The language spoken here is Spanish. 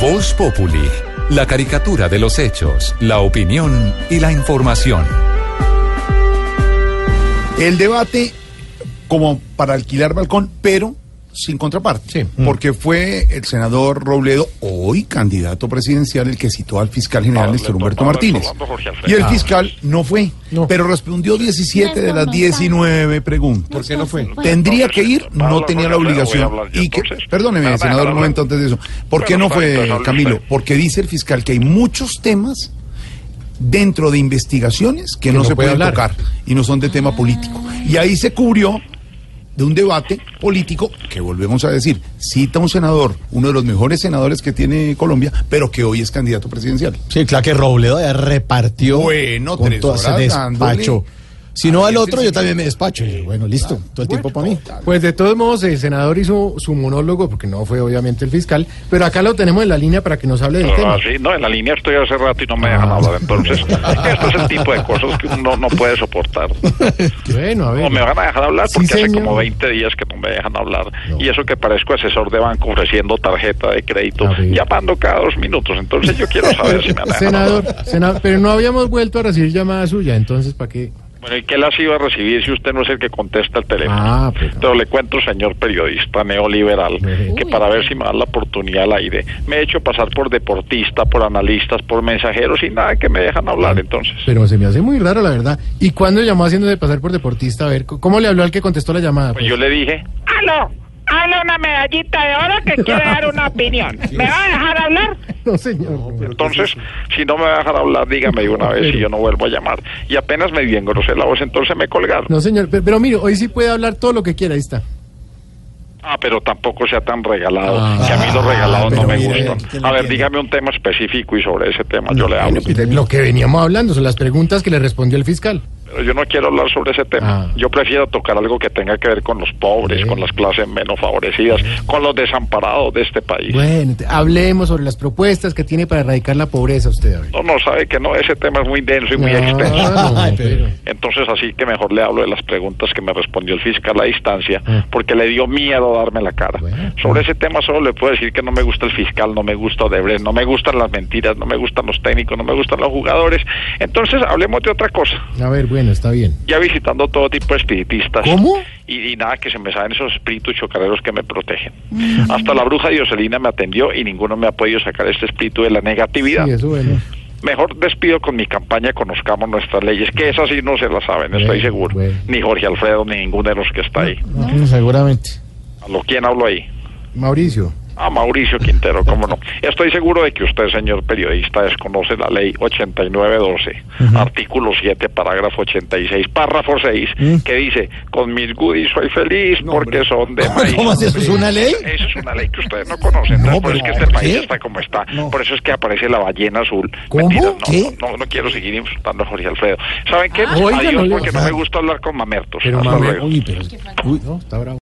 Voz Populi, la caricatura de los hechos, la opinión y la información. El debate como para alquilar balcón, pero sin contraparte. Porque fue el senador Robledo, hoy candidato presidencial, el que citó al fiscal general Néstor Humberto Martínez. Y el fiscal no fue, pero respondió 17 de las 19 preguntas. ¿Por qué no fue? Tendría que ir, no tenía la obligación. Y que, perdóneme, senador, un momento antes de eso. ¿Por qué no fue, Camilo? Porque dice el fiscal que hay muchos temas dentro de investigaciones que, no, se pueden tocar y no son de tema político. Y ahí se cubrió de un debate político que volvemos a decir, cita un senador, uno de los mejores senadores que tiene Colombia, pero que hoy es candidato presidencial. Sí, claro que Robledo ya repartió Bueno, con tres todo ese horas despacho. dándole. Si no Ahí al otro, yo también me despacho. Y bueno, listo, todo el tiempo para mí. Pues de todos modos, el senador hizo su monólogo, porque no fue obviamente el fiscal, pero acá lo tenemos en la línea para que nos hable del tema. Ah, sí, no, en la línea estoy hace rato y no me dejan hablar. Entonces, esto es el tipo de cosas que uno no puede soportar. Bueno, a ver. No me van a dejar hablar Sí, porque hace como 20 días que no me dejan hablar. No. Y eso que parezco asesor de banco ofreciendo tarjeta de crédito, llamando cada dos minutos. Entonces, yo quiero saber si me han dejado Senador, hablar. senador, pero no habíamos vuelto a recibir llamada suya, entonces ¿para qué? Bueno, ¿y qué las iba a recibir si usted no es el que contesta el teléfono? Ah, pero- Pero le cuento, señor periodista neoliberal, Uy. que para ver si me dan la oportunidad al aire, me he hecho pasar por deportista, por analistas, por mensajeros y nada que me dejan hablar entonces. Pero se me hace muy raro, la verdad. ¿Y cuándo llamó haciendo de pasar por deportista? A ver, ¿cómo le habló al que contestó la llamada? Pues pues? yo le dije, Aló, habla una medallita de oro que quiere dar una opinión. ¿Me va a dejar hablar? No, señor. entonces, si no me va a dejar hablar, dígame de una vez y yo no vuelvo a llamar. Y apenas me dio engrosé la voz, entonces me colgaron. No, señor, pero, pero mire, hoy sí puede hablar todo lo que quiera, ahí está. Ah, pero tampoco sea tan regalado, Ah, que a mí los regalados no pero me mire, gustan. no A ver, entiendo. dígame un tema específico y sobre ese tema yo le hablo. Lo que veníamos hablando, son las preguntas que le respondió el fiscal. Pero yo no quiero hablar sobre ese tema. Ah. Yo prefiero tocar algo que tenga que ver con los pobres, Bien. con las clases menos favorecidas, con los desamparados de este país. Bueno, hablemos sobre las propuestas que tiene para erradicar la pobreza usted. ver. No, no, sabe que no, ese tema es muy denso y muy No, extenso. no, Ay, pero- Entonces así que mejor le hablo de las preguntas que me respondió el fiscal a distancia, Ah. porque le dio miedo darme la cara. Bueno. Sobre ese tema solo le puedo decir que no me gusta el fiscal, no me gusta Odebrecht, no me gustan las mentiras, no me gustan los técnicos, no me gustan los jugadores. Entonces hablemos de otra cosa. A ver, bueno, está bien. Ya visitando todo tipo de espiritistas. ¿Cómo? Y, y nada, que se me saben esos espíritus chocarreros que me protegen. Hasta la bruja Dioselina me atendió y ninguno me ha podido sacar este espíritu de la negatividad. Sí, eso bueno. Mejor despido con mi campaña Conozcamos Nuestras Leyes, que esas sí no se las saben, estoy seguro. bueno. Ni Jorge Alfredo, ni ninguno de los que está ahí. No, seguramente. ¿A lo quién hablo ahí? Mauricio. A Mauricio Quintero, cómo no. Estoy seguro de que usted, señor periodista, desconoce la ley 8912, artículo 7, parágrafo 86, párrafo 6, que dice, con mis goodies soy feliz porque son de maíz. ¿Cómo así? ¿Eso es una ley? Eso es una ley que ustedes no conocen. No. Por eso es que este país ¿qué? está como está. No. Por eso es que aparece la ballena azul. ¿Cómo? Mentiras, no, ¿Qué? No, no, no quiero seguir insultando a Jorge Alfredo. ¿Saben qué? Oiga, Adiós, porque no me gusta hablar con mamertos. Pero Hasta mame- luego. Uy, pero... Uy, No, está bravo.